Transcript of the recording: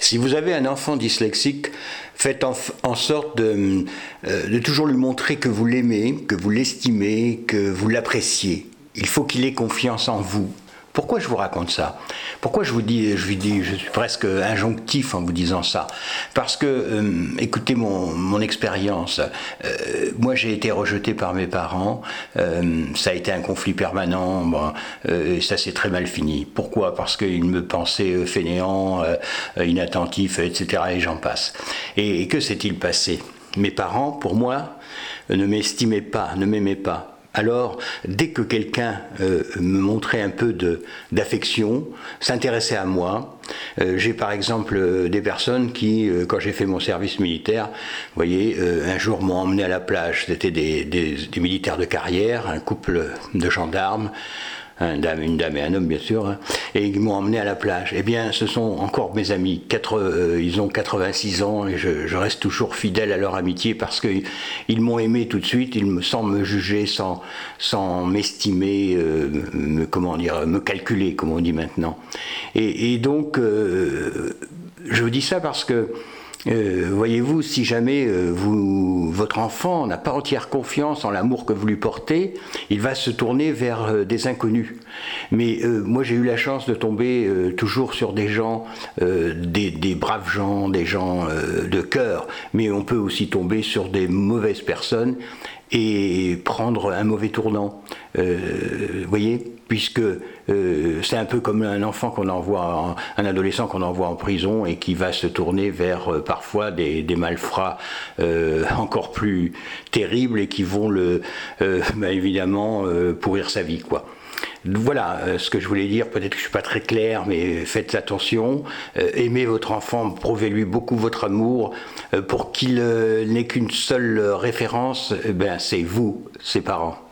Si vous avez un enfant dyslexique, faites en, sorte de, euh, de toujours lui montrer que vous l'aimez, que vous l'estimez, que vous l'appréciez. Il faut qu'il ait confiance en vous. Pourquoi je vous raconte ça? Pourquoi je vous dis, je vous dis, je suis presque injonctif en vous disant ça? Parce que, euh, écoutez mon, expérience. Euh, moi, j'ai été rejeté par mes parents. Euh, ça a été un conflit permanent. Et ça s'est très mal fini. Pourquoi? Parce qu'ils me pensaient fainéant, inattentif, etc. Et j'en passe. Et que s'est-il passé? Mes parents, pour moi, ne m'estimaient pas, ne m'aimaient pas. Alors, dès que quelqu'un euh, me montrait un peu d'affection, s'intéressait à moi, euh, j'ai par exemple euh, des personnes qui, quand j'ai fait mon service militaire, vous voyez, un jour m'ont emmené à la plage. C'était des, des, militaires de carrière, un couple de gendarmes une dame, une dame et un homme bien sûr, hein. et ils m'ont emmené à la plage. Eh bien, ce sont encore mes amis. Quatre, euh, ils ont 86 ans et je, reste toujours fidèle à leur amitié parce qu'ils m'ont aimé tout de suite. Ils me sans me juger, sans, sans m'estimer, euh, me, comment dire, me calculer, comme on dit maintenant. Et, donc, euh, je vous dis ça parce que euh, voyez-vous, si jamais euh, vous, votre enfant n'a pas entière confiance en l'amour que vous lui portez, il va se tourner vers euh, des inconnus. Mais moi, j'ai eu la chance de tomber toujours sur des gens, des, des, braves gens, des gens de cœur, mais on peut aussi tomber sur des mauvaises personnes et prendre un mauvais tournant. Vous voyez puisque euh, c'est un peu comme un enfant qu'on envoie, un adolescent qu'on envoie en prison et qui va se tourner vers euh, parfois des, malfrats euh, encore plus terribles et qui vont le, bah, évidemment pourrir sa vie, quoi. Voilà ce que je voulais dire. Peut-être que je suis pas très clair, mais faites attention. aimez votre enfant, prouvez-lui beaucoup votre amour pour qu'il n'ait qu'une seule référence. Eh ben, c'est vous, ses parents.